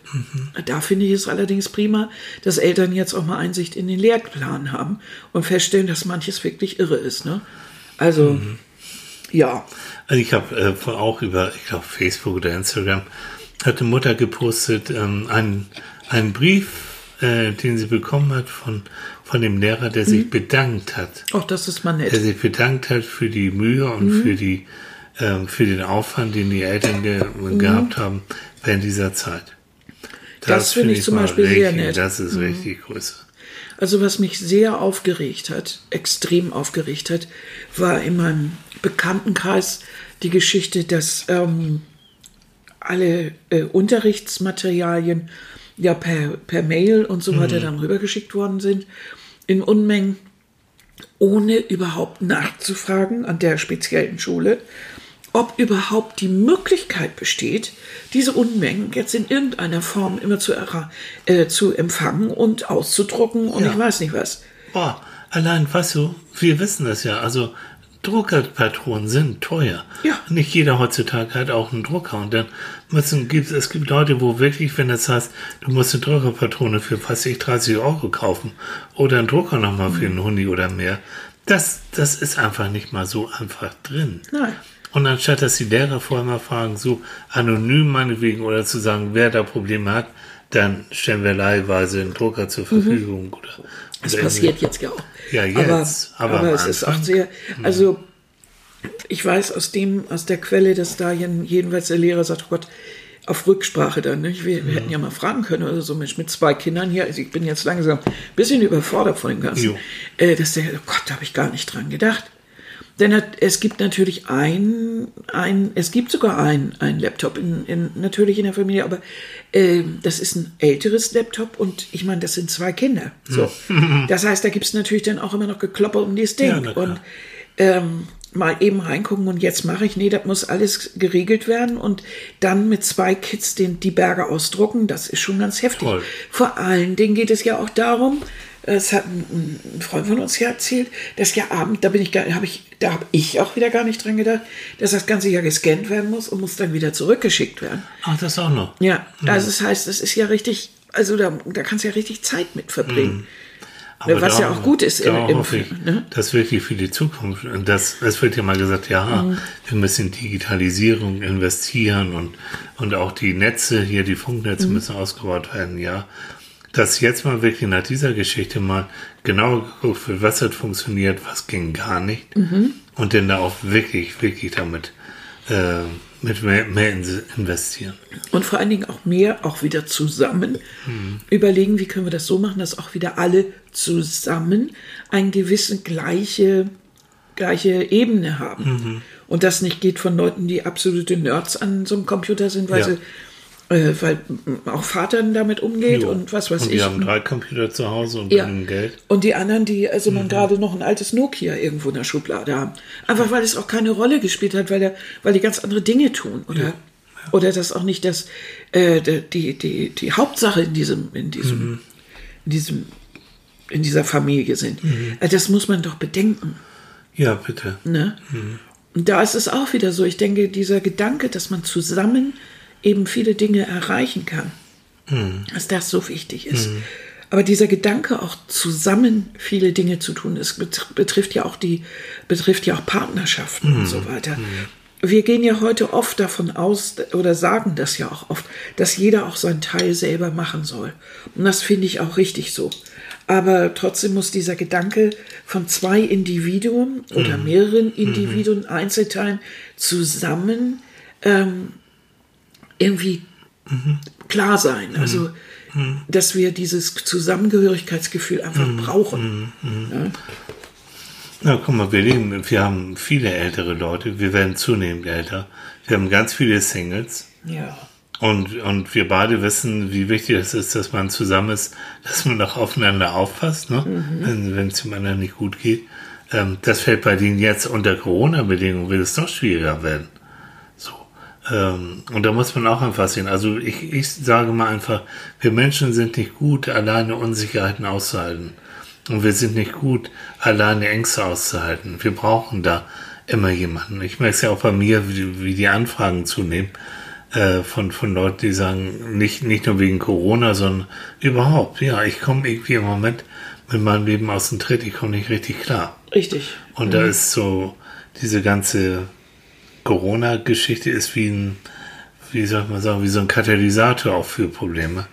Da finde ich es allerdings prima, dass Eltern jetzt auch mal Einsicht in den Lehrplan haben und feststellen, dass manches wirklich irre ist. Ne? Also, ja. Also ich habe äh, auch über, ich glaube, Facebook oder Instagram, hat eine Mutter gepostet, ähm, einen, einen Brief, äh, den sie bekommen hat von, von dem Lehrer, der sich bedankt hat. Auch das ist mal der nett. sich bedankt hat für die Mühe und Mhm. für die ähm, für den Aufwand, den die Eltern ge Mhm. gehabt haben während dieser Zeit. Das finde ich zum Beispiel sehr richtig- nett. Mhm. Das ist richtig größer. Also was mich sehr aufgeregt hat, extrem aufgeregt hat, war in meinem Bekanntenkreis die Geschichte, dass ähm, alle äh, Unterrichtsmaterialien ja per, per Mail und so weiter dann rübergeschickt worden sind in Unmengen, ohne überhaupt nachzufragen an der speziellen Schule, ob überhaupt die Möglichkeit besteht, diese Unmengen jetzt in irgendeiner Form immer zu, äh, zu empfangen und auszudrucken und Ja. ich weiß nicht was. Boah, allein, weißt du, wir wissen das ja. Also, Druckerpatronen sind teuer. Ja. Nicht jeder heutzutage hat auch einen Drucker. Und dann müssen, gibt es gibt Leute, wo wirklich, wenn das heißt, du musst eine Druckerpatrone für, ich, 30 Euro kaufen oder einen Drucker nochmal für einen Hundi oder mehr. Das, das ist einfach nicht mal so einfach drin. Nein. Und anstatt, dass die Lehrer vorher mal fragen, so anonym meinetwegen oder zu sagen, wer da Probleme hat, dann stellen wir leihweise einen Drucker zur Verfügung. Oder, Mhm. Das passiert jetzt ja auch. Ja, jetzt, Aber, aber aber, es ist auch sehr, also ich weiß aus dem, aus der Quelle, dass da jedenfalls der Lehrer sagt, oh Gott, auf Rücksprache dann, nicht? Wir, wir hätten ja mal fragen können oder so, Mensch, mit zwei Kindern hier, also ich bin jetzt langsam ein bisschen überfordert von dem Ganzen, äh, dass der, oh Gott, da habe ich gar nicht dran gedacht. Denn hat- es gibt natürlich ein, ein es gibt sogar ein, ein Laptop in, in, natürlich in der Familie, aber das ist ein älteres Laptop und ich meine, das sind zwei Kinder. So. Das heißt, da gibt es natürlich dann auch immer noch Geklopper um dieses Ding. Ja, und ähm, mal eben reingucken und jetzt mache ich, nee, das muss alles geregelt werden und dann mit zwei Kids den, die Berge ausdrucken, das ist schon ganz heftig. Toll. Vor allen Dingen geht es ja auch darum, es hat ein, ein Freund von uns ja erzählt, dass ja Abend, da bin ich gar, habe ich, da habe ich auch wieder gar nicht dran gedacht, dass das Ganze ja gescannt werden muss und muss dann wieder zurückgeschickt werden. Ach, das auch noch. Ja, also das heißt, das ist ja richtig, also da, da kannst du ja richtig Zeit mit verbringen. Aber Was ja da- auch gut ist Da im- im- hoffe ich, ne? das wirklich für die Zukunft. Und das, es wird ja mal gesagt, ja, Mhm. wir müssen in Digitalisierung investieren und, und auch die Netze hier, die Funknetze Mhm. müssen ausgebaut werden, ja. Dass jetzt mal wirklich nach dieser Geschichte mal genau geguckt wird, was hat funktioniert, was ging gar nicht. Mhm. Und dann da auch wirklich, wirklich damit äh, mit mehr, mehr in- investieren. Und vor allen Dingen auch mehr, auch wieder zusammen Mhm. überlegen, wie können wir das so machen, dass auch wieder alle zusammen eine gewisse gleiche, gleiche Ebene haben. Mhm. Und das nicht geht von Leuten, die absolute Nerds an so einem Computer sind, weil Ja. sie äh, weil auch Vater damit umgeht Jo. und was weiß und ich. die haben drei Computer zu Hause und Ja. Geld. Und die anderen, die also Mhm. man gerade noch ein altes Nokia irgendwo in der Schublade haben. Einfach weil es auch keine Rolle gespielt hat, weil, der, weil die ganz andere Dinge tun, oder? Oder das auch nicht das, äh, die, die, die Hauptsache in diesem, in diesem, Mhm. in diesem, in dieser Familie sind. Äh, Das muss man doch bedenken. Ja, bitte. Ne? Und da ist es auch wieder so. Ich denke, dieser Gedanke, dass man zusammen eben viele Dinge erreichen kann, dass das so wichtig ist. Aber dieser Gedanke, auch zusammen viele Dinge zu tun, es bet- betrifft ja auch die, betrifft ja auch Partnerschaften und so weiter. Wir gehen ja heute oft davon aus oder sagen das ja auch oft, dass jeder auch seinen Teil selber machen soll. Und das finde ich auch richtig so. Aber trotzdem muss dieser Gedanke von zwei Individuen oder mehreren Individuen, Einzelteilen zusammen ähm, irgendwie klar sein. Also, dass wir dieses Zusammengehörigkeitsgefühl einfach brauchen. Ja? Na, guck mal, wir leben, wir haben viele ältere Leute, wir werden zunehmend älter. Wir haben ganz viele Singles. ja. Und, und wir beide wissen, wie wichtig es ist, dass man zusammen ist, dass man auch aufeinander aufpasst, ne? wenn wenn es dem anderen nicht gut geht. Ähm, das fällt bei denen jetzt unter Corona-Bedingungen, wird es noch schwieriger werden. So. Ähm, und da muss man auch einfach sehen. Also ich, ich sage mal einfach, wir Menschen sind nicht gut, alleine Unsicherheiten auszuhalten. Und wir sind nicht gut, alleine Ängste auszuhalten. Wir brauchen da immer jemanden. Ich merke es ja auch bei mir, wie, wie die Anfragen zunehmen äh, von, von Leuten, die sagen, nicht, nicht nur wegen Corona, sondern überhaupt, ja, ich komme irgendwie im Moment mit meinem Leben aus dem Tritt, ich komme nicht richtig klar. Richtig. Und da ist so, diese ganze Corona-Geschichte ist wie ein, wie soll man sagen, wie so ein Katalysator auch für Probleme,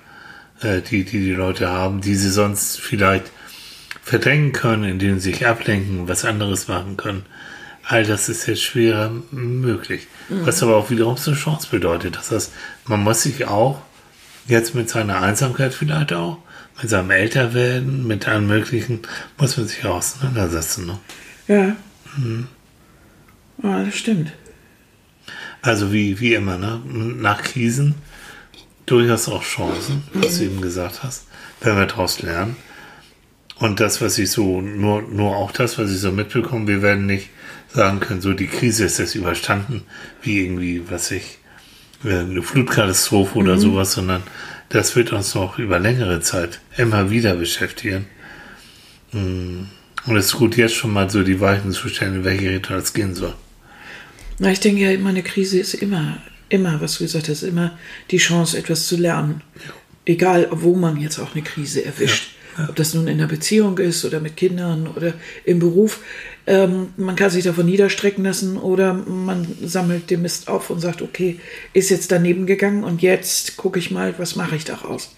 äh, die, die die Leute haben, die sie sonst vielleicht verdrängen können, indem sie sich ablenken, was anderes machen können. All das ist jetzt schwerer möglich. Was aber auch wiederum so eine Chance bedeutet. Das heißt, man muss sich auch Jetzt mit seiner Einsamkeit vielleicht auch, mit seinem Älterwerden, mit allem Möglichen, muss man sich auseinandersetzen. Ne? Ja. Ja, das stimmt. Also wie, wie immer, ne? nach Krisen durchaus auch Chancen, was du eben gesagt hast, wenn wir daraus lernen. Und das, was ich so, nur, nur auch das, was ich so mitbekomme, wir werden nicht sagen können, so die Krise ist jetzt überstanden, wie irgendwie, was ich, äh, eine Flutkatastrophe oder sowas, sondern das wird uns noch über längere Zeit immer wieder beschäftigen. Mm. Und es ist gut, jetzt schon mal so die Weichen zu stellen, in welche Richtung es gehen soll. Na, ich denke ja immer, eine Krise ist immer, immer, was du gesagt hast, immer die Chance, etwas zu lernen. Egal, wo man jetzt auch eine Krise erwischt. Ob das nun in der Beziehung ist oder mit Kindern oder im Beruf. Ähm, man kann sich davon niederstrecken lassen oder man sammelt den Mist auf und sagt, okay, ist jetzt daneben gegangen und jetzt gucke ich mal, was mache ich daraus.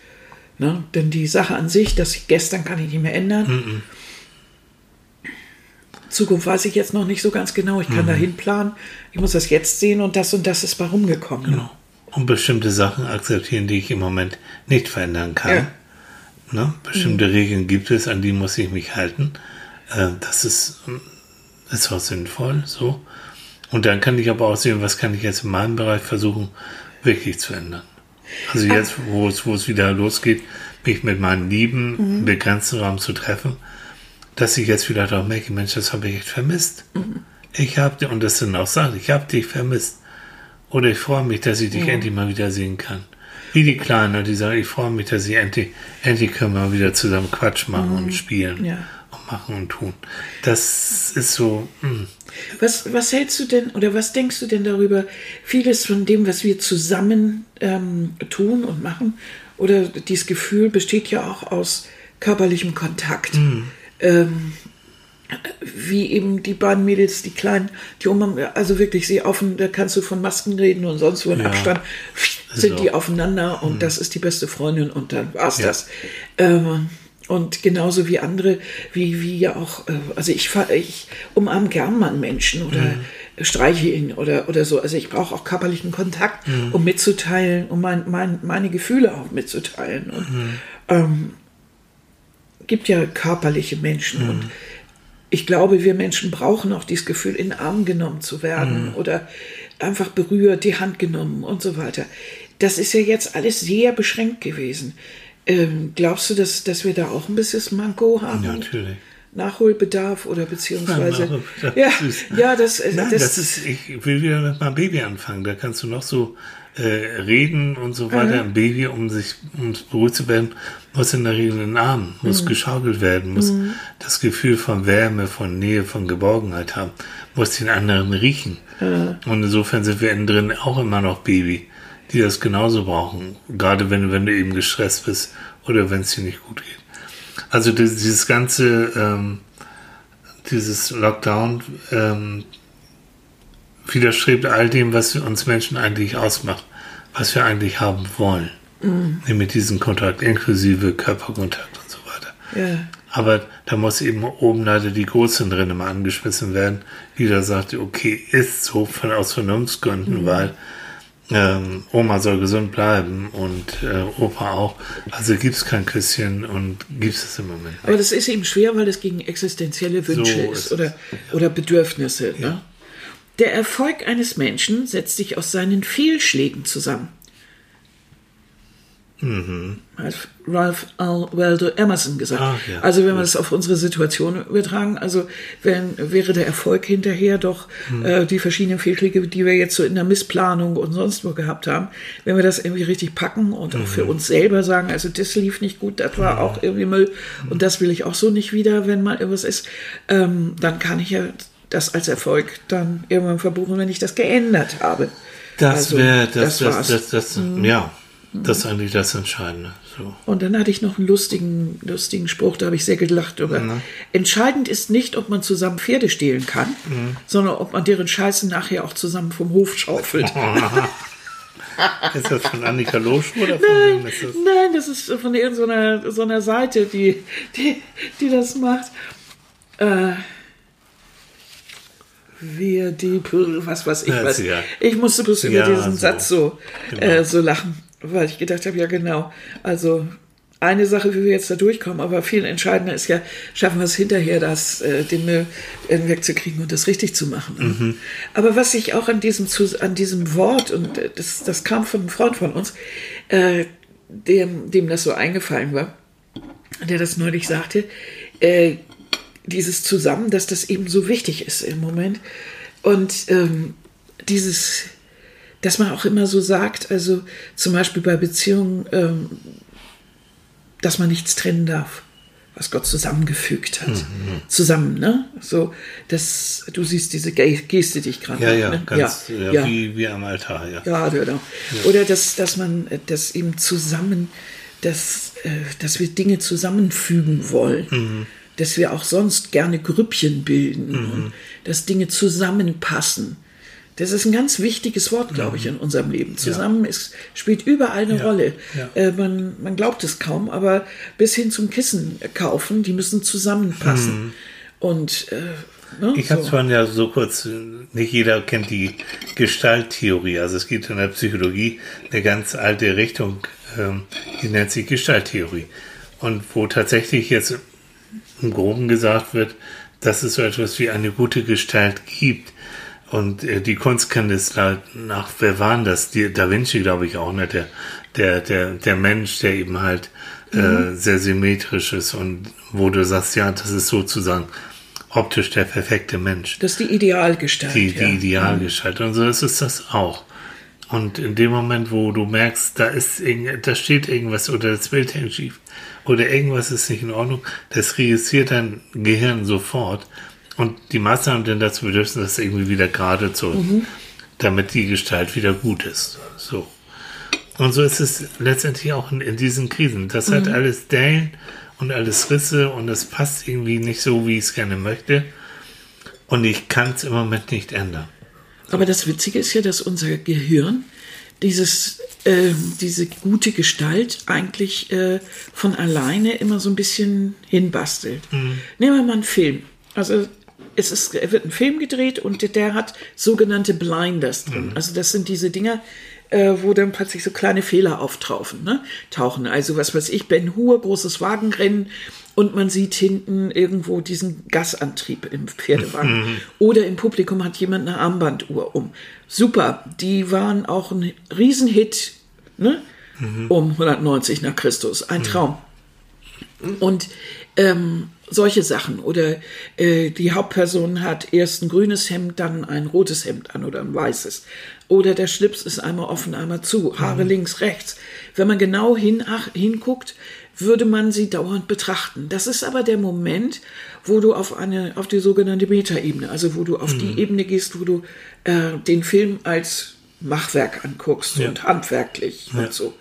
Ne? Denn die Sache an sich, das gestern kann ich nicht mehr ändern. Zukunft weiß ich jetzt noch nicht so ganz genau. Ich kann dahin planen. Ich muss das jetzt sehen und das und das ist bei rumgekommen. Genau. Und bestimmte Sachen akzeptieren, die ich im Moment nicht verändern kann. Ja. Ne? Bestimmte Regeln gibt es, an die muss ich mich halten. Äh, das ist, äh, ist auch sinnvoll, so. Und dann kann ich aber auch sehen, was kann ich jetzt in meinem Bereich versuchen, wirklich zu ändern. Also jetzt, wo es, wo es wieder losgeht, mich mit meinen Lieben im begrenzten Rahmen zu treffen, dass ich jetzt vielleicht auch merke, Mensch, das habe ich echt vermisst. Ich habe, und das dann auch sagt, ich habe dich vermisst. Oder ich freue mich, dass ich dich endlich mal wieder sehen kann. Wie die Kleinen, die sagen, ich freue mich, dass ich endlich, endlich können wir wieder zusammen Quatsch machen und spielen Ja. Machen und tun. Das ist so, hm, Was, was hältst du denn oder was denkst du denn darüber? Vieles von dem, was wir zusammen ähm, tun und machen, oder dieses Gefühl besteht ja auch aus körperlichem Kontakt. Ähm, wie eben die beiden Mädels, die Kleinen, die um, also wirklich sie offen, da kannst du von Masken reden und sonst wo in Ja. Abstand, sind So. die aufeinander und das ist die beste Freundin und dann war's Ja. das. Ähm, und genauso wie andere, wie, wie ja auch, äh, also ich, ich umarme gern mal einen Menschen oder streiche ihn oder, oder so. Also ich brauche auch körperlichen Kontakt, um mitzuteilen, um mein, mein, meine Gefühle auch mitzuteilen. Und ähm, gibt ja körperliche Menschen und ich glaube, wir Menschen brauchen auch dieses Gefühl, in den Arm genommen zu werden oder einfach berührt, die Hand genommen und so weiter. Das ist ja jetzt alles sehr beschränkt gewesen. Ähm, glaubst du, dass, dass wir da auch ein bisschen Manko haben? natürlich. Nachholbedarf oder beziehungsweise. Nachholbedarf, Ja, süß. ja, das, äh, Nein, das, das, ist, ich will wieder mit meinem Baby anfangen. Da kannst du noch so äh, reden und so weiter. Ein Baby, um sich um beruhigt zu werden, muss in der Regel in den Arm, muss geschaukelt werden, muss das Gefühl von Wärme, von Nähe, von Geborgenheit haben, muss den anderen riechen. Und insofern sind wir innen drin auch immer noch Baby, die das genauso brauchen. Gerade wenn, wenn du eben gestresst bist oder wenn es dir nicht gut geht. Also dieses, ganze, ähm, dieses Lockdown ähm, widerstrebt all dem, was uns Menschen eigentlich ausmacht, was wir eigentlich haben wollen. Nämlich diesen Kontakt, inklusive Körperkontakt und so weiter. ja. Aber da muss eben oben leider die Großen drin immer angeschmissen werden, die da sagt, okay, ist so von, aus Vernunftsgründen, weil ähm, Oma soll gesund bleiben und äh, Opa auch. Also gibt es kein Küsschen und gibt es im Moment nicht. Aber das ist eben schwer, weil das gegen existenzielle Wünsche So ist, ist oder, oder Bedürfnisse. Ne? Der Erfolg eines Menschen setzt sich aus seinen Fehlschlägen zusammen. Hat Ralph L. Waldo Emerson gesagt. Ach, ja. Also wenn wir das auf unsere Situation übertragen, also wenn, wäre der Erfolg hinterher doch äh, die verschiedenen Fehlschläge, die wir jetzt so in der Missplanung und sonst wo gehabt haben, wenn wir das irgendwie richtig packen und auch für uns selber sagen, also das lief nicht gut, das war auch irgendwie Müll und das will ich auch so nicht wieder, wenn mal irgendwas ist, ähm, dann kann ich ja das als Erfolg dann irgendwann verbuchen, wenn ich das geändert habe. Das Also, wäre, das, das, war's. das, das, ja, das ist eigentlich das Entscheidende. So. Und dann hatte ich noch einen lustigen, lustigen Spruch, da habe ich sehr gelacht drüber. Entscheidend ist nicht, ob man zusammen Pferde stehlen kann, sondern ob man deren Scheißen nachher auch zusammen vom Hof schaufelt. [laughs] Ist das von Annika Losch oder von ist das? Nein, das ist von irgendeiner so einer Seite, die, die, die das macht. Äh, wir die, was weiß ich Ja, was. egal. Ich musste bloß über Ja, diesen so. Satz so, Genau. äh, so lachen. Weil ich gedacht habe, ja genau, also eine Sache, wie wir jetzt da durchkommen, aber viel entscheidender ist ja, schaffen wir es hinterher, das, äh, den Müll wegzukriegen und das richtig zu machen. Mhm. Aber was ich auch an diesem, an diesem Wort, und äh, das, das kam von einem Freund von uns, äh, dem, dem das so eingefallen war, der das neulich sagte, äh, dieses Zusammen, dass das eben so wichtig ist im Moment. Und ähm, dieses, dass man auch immer so sagt, also zum Beispiel bei Beziehungen, ähm, dass man nichts trennen darf, was Gott zusammengefügt hat. Mhm. Zusammen, ne? So, dass du siehst diese Geste, die ich gerade ja, ja, ne? ganz, ja, ja, Wie, wie am Altar, ja. Ja, genau. Ja. Oder dass, dass man das eben zusammen, dass, äh, dass wir Dinge zusammenfügen wollen. Mhm. Dass wir auch sonst gerne Grüppchen bilden mhm. und dass Dinge zusammenpassen. Das ist ein ganz wichtiges Wort, glaube ich, mhm. in unserem Leben. Zusammen ja. ist, spielt überall eine ja. Rolle. Ja. Äh, man, man glaubt es kaum, aber bis hin zum Kissen kaufen, die müssen zusammenpassen. Mhm. Und äh, ne, ich habe es vorhin ja so kurz, nicht jeder kennt die Gestalttheorie. Also es gibt in der Psychologie eine ganz alte Richtung, ähm, die nennt sich Gestalttheorie. Und wo tatsächlich jetzt im Groben gesagt wird, dass es so etwas wie eine gute Gestalt gibt und äh, die Kunst kann nach, wer waren das? Die, da Vinci, glaube ich, auch, ne? Der, der, der, der Mensch, der eben halt äh, mhm. sehr symmetrisch ist und wo du sagst, ja, das ist sozusagen optisch der perfekte Mensch. Das ist die Idealgestalt. Die, die Idealgestalt. Und so ist es das auch. Und in dem Moment, wo du merkst, da ist da steht irgendwas oder das Bild hängt schief oder irgendwas ist nicht in Ordnung, das registriert dein Gehirn sofort und die Masse haben dann dazu bedürfen, das irgendwie wieder gerade zu, mhm. damit die Gestalt wieder gut ist. So. Und so ist es letztendlich auch in, in diesen Krisen. Das mhm. hat alles Dellen und alles Risse und es passt irgendwie nicht so, wie ich es gerne möchte. Und ich kann es im Moment nicht ändern. Aber das Witzige ist ja, dass unser Gehirn dieses, äh, diese gute Gestalt eigentlich äh, von alleine immer so ein bisschen hinbastelt. Mhm. Nehmen wir mal einen Film. Also es ist, wird ein Film gedreht und der hat sogenannte Blinders drin. Mhm. Also das sind diese Dinger, äh, wo dann plötzlich so kleine Fehler auftauchen, ne? tauchen. Also was weiß ich, Ben Hur, großes Wagenrennen und man sieht hinten irgendwo diesen Gasantrieb im Pferdewagen. Mhm. Oder im Publikum hat jemand eine Armbanduhr um. Super, die waren auch ein Riesenhit ne? Mhm. um 190 nach Christus. Ein mhm. Traum. Und ähm, solche Sachen. Oder äh, die Hauptperson hat erst ein grünes Hemd, dann ein rotes Hemd an oder ein weißes. Oder der Schlips ist einmal offen, einmal zu, Haare mhm. links, rechts. Wenn man genau hin, ach, hinguckt, würde man sie dauernd betrachten. Das ist aber der Moment, wo du auf eine, auf die sogenannte Metaebene, also wo du auf mhm. die Ebene gehst, wo du äh, den Film als Machwerk anguckst ja. und handwerklich ja. und so.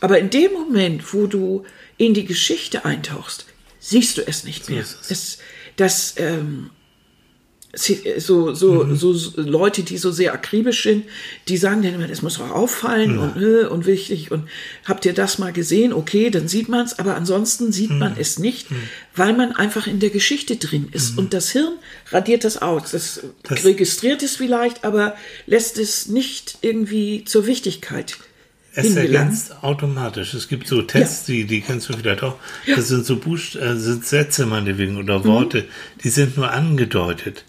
Aber in dem Moment, wo du in die Geschichte eintauchst, siehst du es nicht mehr. So es, das, ähm, so, so, mhm. so Leute, die so sehr akribisch sind, die sagen dann immer, das muss auch auffallen ja. und, äh, und wichtig und habt ihr das mal gesehen? Okay, dann sieht man es, aber ansonsten sieht mhm. man es nicht, mhm. weil man einfach in der Geschichte drin ist mhm. und das Hirn radiert das aus. Das, das registriert es vielleicht, aber lässt es nicht irgendwie zur Wichtigkeit es ergänzt automatisch. Es gibt so Tests, ja. die, die kennst du vielleicht auch. Ja. Das sind so Buchst äh, sind Sätze meinetwegen oder mhm. Worte, mhm. die sind nur angedeutet.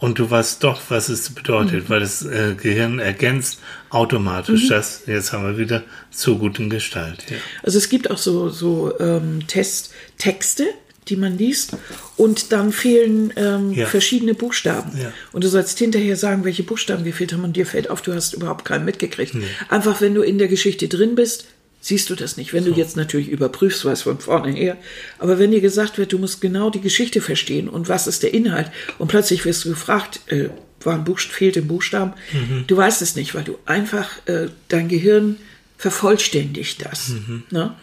Und du weißt doch, was es bedeutet, mhm. weil das äh, Gehirn ergänzt automatisch mhm. das, jetzt haben wir wieder, zur guten Gestalt. Ja. Also es gibt auch so, so ähm, Testtexte, die man liest und dann fehlen ähm, ja. verschiedene Buchstaben. Ja. Und du sollst hinterher sagen, welche Buchstaben gefehlt haben und dir fällt auf, du hast überhaupt keinen mitgekriegt. Nee. Einfach, wenn du in der Geschichte drin bist, siehst du das nicht. Wenn so. du jetzt natürlich überprüfst, was von vorne her, aber wenn dir gesagt wird, du musst genau die Geschichte verstehen und was ist der Inhalt und plötzlich wirst du gefragt, äh, war ein Buchst fehlt im Buchstaben, mhm. du weißt es nicht, weil du einfach äh, dein Gehirn vervollständigt das. Mhm. Ne?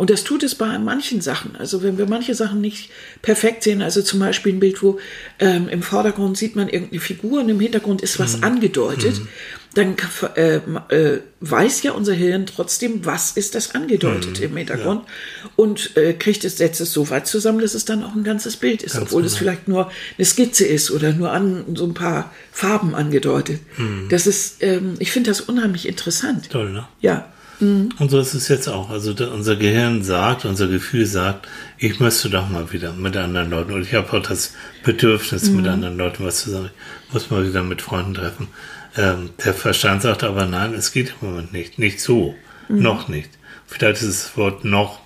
Und das tut es bei manchen Sachen. Also wenn wir manche Sachen nicht perfekt sehen, also zum Beispiel ein Bild, wo ähm, im Vordergrund sieht man irgendeine Figur und im Hintergrund ist was mhm. angedeutet, mhm. dann äh, äh, weiß ja unser Hirn trotzdem, was ist das angedeutet mhm. im Hintergrund ja. und äh, kriegt es, setzt es so weit zusammen, dass es dann auch ein ganzes Bild ist, Ganz obwohl genau. es vielleicht nur eine Skizze ist oder nur an so ein paar Farben angedeutet. Mhm. Das ist, ähm, ich finde das unheimlich interessant. Toll, ne? Ja. Mhm. Und so ist es jetzt auch. Also unser Gehirn sagt, unser Gefühl sagt, ich müsste doch mal wieder mit anderen Leuten. Und ich habe auch das Bedürfnis, mhm. mit anderen Leuten was zu sagen. Ich muss mal wieder mit Freunden treffen. Ähm, der Verstand sagt aber, nein, es geht im Moment nicht. Nicht so. Mhm. Noch nicht. Vielleicht ist das Wort noch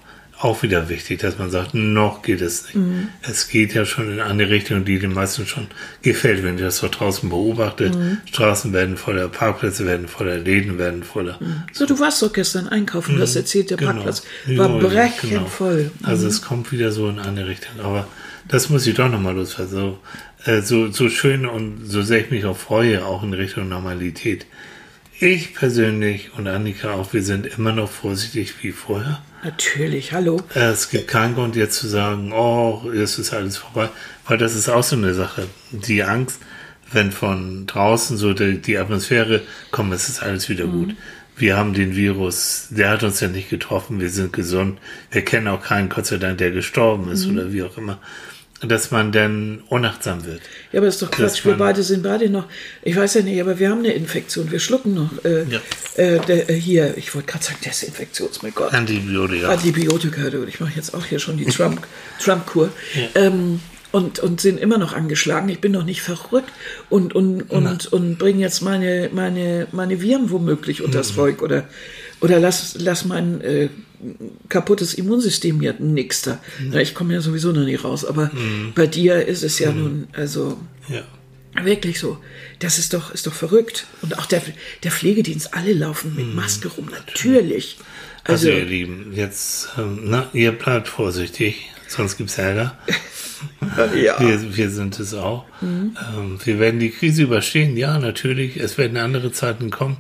auch wieder wichtig, dass man sagt, noch geht es nicht. Mhm. Es geht ja schon in eine Richtung, die den meisten schon gefällt, wenn ich das so draußen beobachte. Mhm. Straßen werden voller, Parkplätze werden voller, Läden werden voller. Mhm. So, du warst doch gestern einkaufen, das mhm. erzählt, der genau. Parkplatz war ja, brechend genau. voll. Also es mhm. kommt wieder so in eine Richtung, aber das muss ich doch nochmal loswerden. So, äh, so, so schön und so sehr ich mich auch freue, auch in Richtung Normalität. Ich persönlich und Annika auch, wir sind immer noch vorsichtig wie vorher. Natürlich, hallo. Es gibt keinen Grund jetzt zu sagen, oh, jetzt ist alles vorbei, weil das ist auch so eine Sache. Die Angst, wenn von draußen so die, die Atmosphäre kommt, es ist alles wieder mhm. gut. Wir haben den Virus, der hat uns ja nicht getroffen, wir sind gesund. Wir kennen auch keinen, Gott sei Dank, der gestorben ist mhm. oder wie auch immer dass man dann unachtsam wird. Ja, aber das ist doch Quatsch. Wir beide sind beide noch, ich weiß ja nicht, aber wir haben eine Infektion. Wir schlucken noch äh, ja. äh, der, äh, hier, ich wollte gerade sagen, Desinfektionsmittel. Antibiotika. Antibiotika. Ich mache jetzt auch hier schon die Trump-Kur. Trump ja. ähm, und, und sind immer noch angeschlagen. Ich bin noch nicht verrückt und, und, und, und bringe jetzt meine, meine, meine Viren womöglich unters mhm. Volk oder, oder lass, lass mein äh, kaputtes Immunsystem hier nix da. Mhm. Ich komme ja sowieso noch nicht raus, aber mhm. bei dir ist es ja mhm. nun, also ja. wirklich so. Das ist doch, ist doch verrückt. Und auch der, der Pflegedienst, alle laufen mit mhm. Maske rum, natürlich. Also, also ihr Lieben, jetzt, ähm, na, ihr bleibt vorsichtig, sonst gibt es Ärger. [laughs] ja. wir, wir sind es auch. Mhm. Ähm, wir werden die Krise überstehen, ja, natürlich. Es werden andere Zeiten kommen.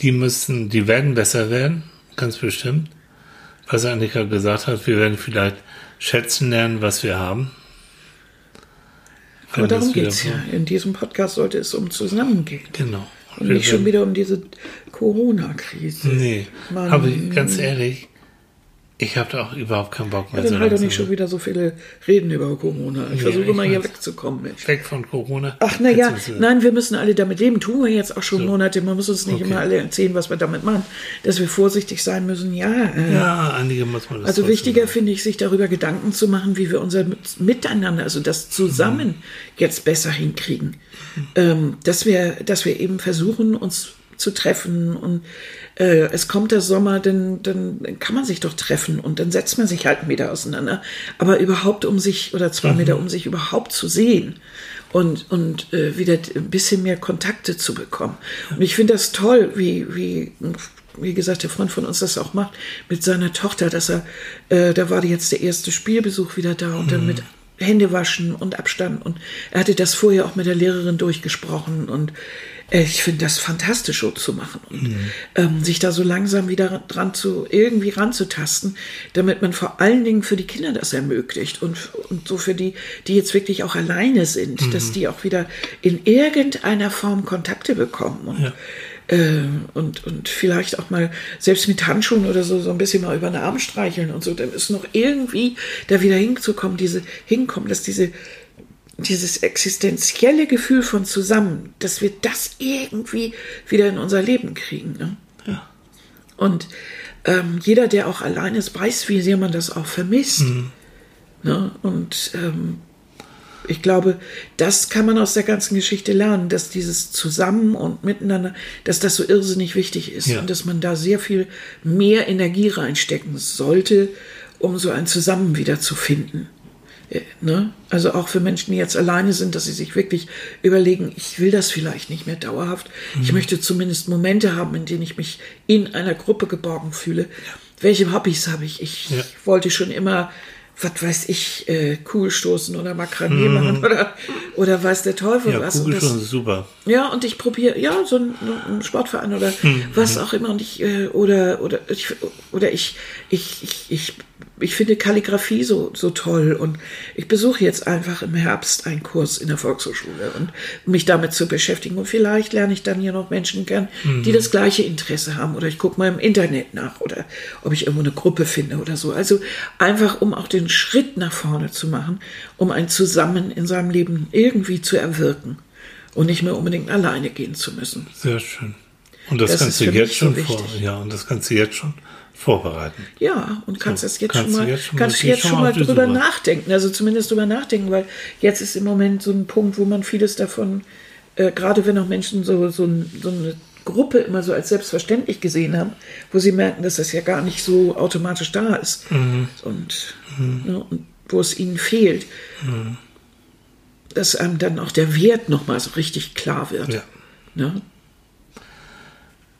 Die müssen, die werden besser werden, ganz bestimmt was Annika gesagt hat, wir werden vielleicht schätzen lernen, was wir haben. Aber darum geht es ja. In diesem Podcast sollte es um Zusammengehen. Genau. Und nicht schon wieder um diese Corona-Krise. Nee. Mann. Aber ganz ehrlich, ich habe da auch überhaupt keinen Bock mehr. Ja, dann halt doch nicht schon wieder so viele Reden über Corona. Ich ja, versuche mal hier wegzukommen. Mensch. Weg von Corona? Ach, naja, nein, wir müssen alle damit leben. Tun wir jetzt auch schon so. Monate. Man muss uns nicht okay. immer alle erzählen, was wir damit machen. Dass wir vorsichtig sein müssen, ja. Äh, ja, einige muss man das Also wichtiger finde ich, sich darüber Gedanken zu machen, wie wir unser Miteinander, also das Zusammen mhm. jetzt besser hinkriegen. Mhm. Ähm, dass, wir, dass wir eben versuchen, uns zu treffen und äh, es kommt der Sommer, dann, dann kann man sich doch treffen und dann setzt man sich halt einen Meter auseinander. Aber überhaupt um sich, oder zwei mhm. Meter, um sich überhaupt zu sehen und, und äh, wieder ein bisschen mehr Kontakte zu bekommen. Und ich finde das toll, wie, wie, wie gesagt, der Freund von uns das auch macht, mit seiner Tochter, dass er, äh, da war jetzt der erste Spielbesuch wieder da und mhm. dann mit Hände waschen und Abstand. Und er hatte das vorher auch mit der Lehrerin durchgesprochen und ich finde das fantastisch so zu machen und mhm. ähm, sich da so langsam wieder dran zu irgendwie ranzutasten, damit man vor allen Dingen für die Kinder das ermöglicht und, und so für die, die jetzt wirklich auch alleine sind, mhm. dass die auch wieder in irgendeiner Form Kontakte bekommen und ja. Äh, und, und vielleicht auch mal selbst mit Handschuhen oder so, so ein bisschen mal über den Arm streicheln und so, dann ist noch irgendwie da wieder hinzukommen, diese, hinkommen, dass diese dieses existenzielle Gefühl von zusammen, dass wir das irgendwie wieder in unser Leben kriegen. Ne? Ja. Und ähm, jeder, der auch allein ist, weiß, wie sehr man das auch vermisst. Mhm. Ne? Und ähm, ich glaube, das kann man aus der ganzen Geschichte lernen, dass dieses Zusammen und Miteinander, dass das so irrsinnig wichtig ist ja. und dass man da sehr viel mehr Energie reinstecken sollte, um so ein Zusammen wieder zu finden. Äh, ne? Also auch für Menschen, die jetzt alleine sind, dass sie sich wirklich überlegen, ich will das vielleicht nicht mehr dauerhaft. Mhm. Ich möchte zumindest Momente haben, in denen ich mich in einer Gruppe geborgen fühle. Welche Hobbys habe ich? Ich ja. wollte schon immer was weiß ich, äh, Kugelstoßen oder Makramee mhm. machen oder, oder weiß der Teufel ja, was. Kugelstoßen ist super. Ja, und ich probiere, ja, so ein, ein, Sportverein oder mhm. was auch immer und ich, äh, oder, oder ich, oder ich, ich, ich, ich ich finde Kalligrafie so, so toll und ich besuche jetzt einfach im Herbst einen Kurs in der Volkshochschule und mich damit zu beschäftigen. Und vielleicht lerne ich dann hier noch Menschen kennen, mhm. die das gleiche Interesse haben oder ich gucke mal im Internet nach oder ob ich irgendwo eine Gruppe finde oder so. Also einfach, um auch den Schritt nach vorne zu machen, um ein Zusammen in seinem Leben irgendwie zu erwirken und nicht mehr unbedingt alleine gehen zu müssen. Sehr schön. Und das, Das kannst du jetzt schon vor, ja, und das kannst du jetzt schon vorbereiten. Ja, und kannst So, das jetzt kannst schon du mal, jetzt schon mal- kannst jetzt schon mal drüber nachdenken, also zumindest drüber nachdenken, weil jetzt ist im Moment so ein Punkt, wo man vieles davon, äh, gerade wenn auch Menschen so, so, so eine Gruppe immer so als selbstverständlich gesehen haben, wo sie merken, dass das ja gar nicht so automatisch da ist Mhm. und, ne, und wo es ihnen fehlt, Mhm. dass einem dann auch der Wert nochmal so richtig klar wird. Ja. Ne?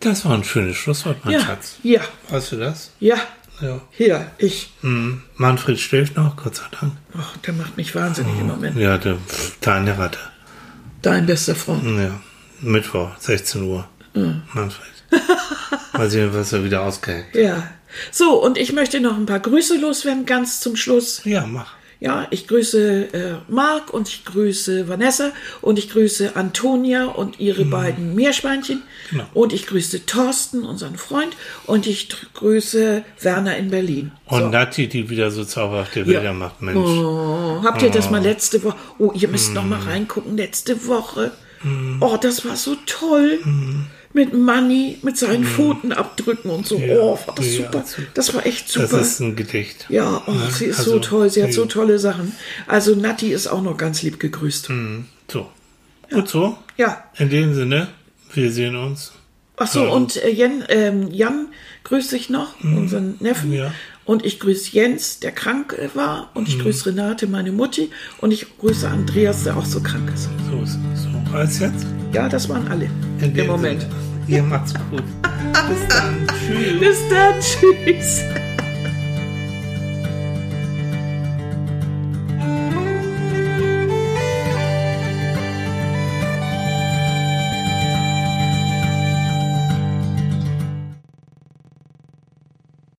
Das war ein schönes Schlusswort, mein Ja, Schatz. ja, Weißt du das? ja, Ja. hier, ich. Mhm. Manfred schläft noch, Gott sei Dank. Oh, der macht mich wahnsinnig im Moment. Ja, der, deine Ratte. Dein bester Freund. Ja. Mittwoch, 16 Uhr. Manfred. [laughs] Mal sehen, was er wieder ausgehängt. Ja. So, und ich möchte noch ein paar Grüße loswerden, ganz zum Schluss. Ja, mach. Ja, ich grüße äh, Marc und ich grüße Vanessa und ich grüße Antonia und ihre beiden Meerschweinchen. Genau. Und ich grüße Thorsten, unseren Freund. Und ich grüße Werner in Berlin. Und So. Nati, die wieder so zauberhafte Bilder macht, Mensch. Oh, habt ihr das mal letzte Woche? Oh, ihr müsst noch mal reingucken. Letzte Woche. Oh, das war so toll. Mit Manny, mit seinen Pfotenabdrücken und so. Ja, Oh, war das ja, super. Das war echt Das super. ist ein Gedicht. Ja, oh, sie ist so also, toll. Sie hat so ja. tolle Sachen. Also Nati ist auch noch ganz lieb gegrüßt. So. Gut so. Ja. In dem Sinne, wir sehen uns. Ach so, Ja. und äh, Jan, ähm, Jan grüßt sich noch, unseren Neffen. Ja. Und ich grüße Jens, der krank äh, war. Und ich grüße Renate, meine Mutti. Und ich grüße Andreas, der auch so krank ist. So ist es. So. Als jetzt? Ja, das waren alle In im Moment. Sinne. Ihr macht's gut. [laughs] Bis dann. Tschüss. Bis dann. Tschüss.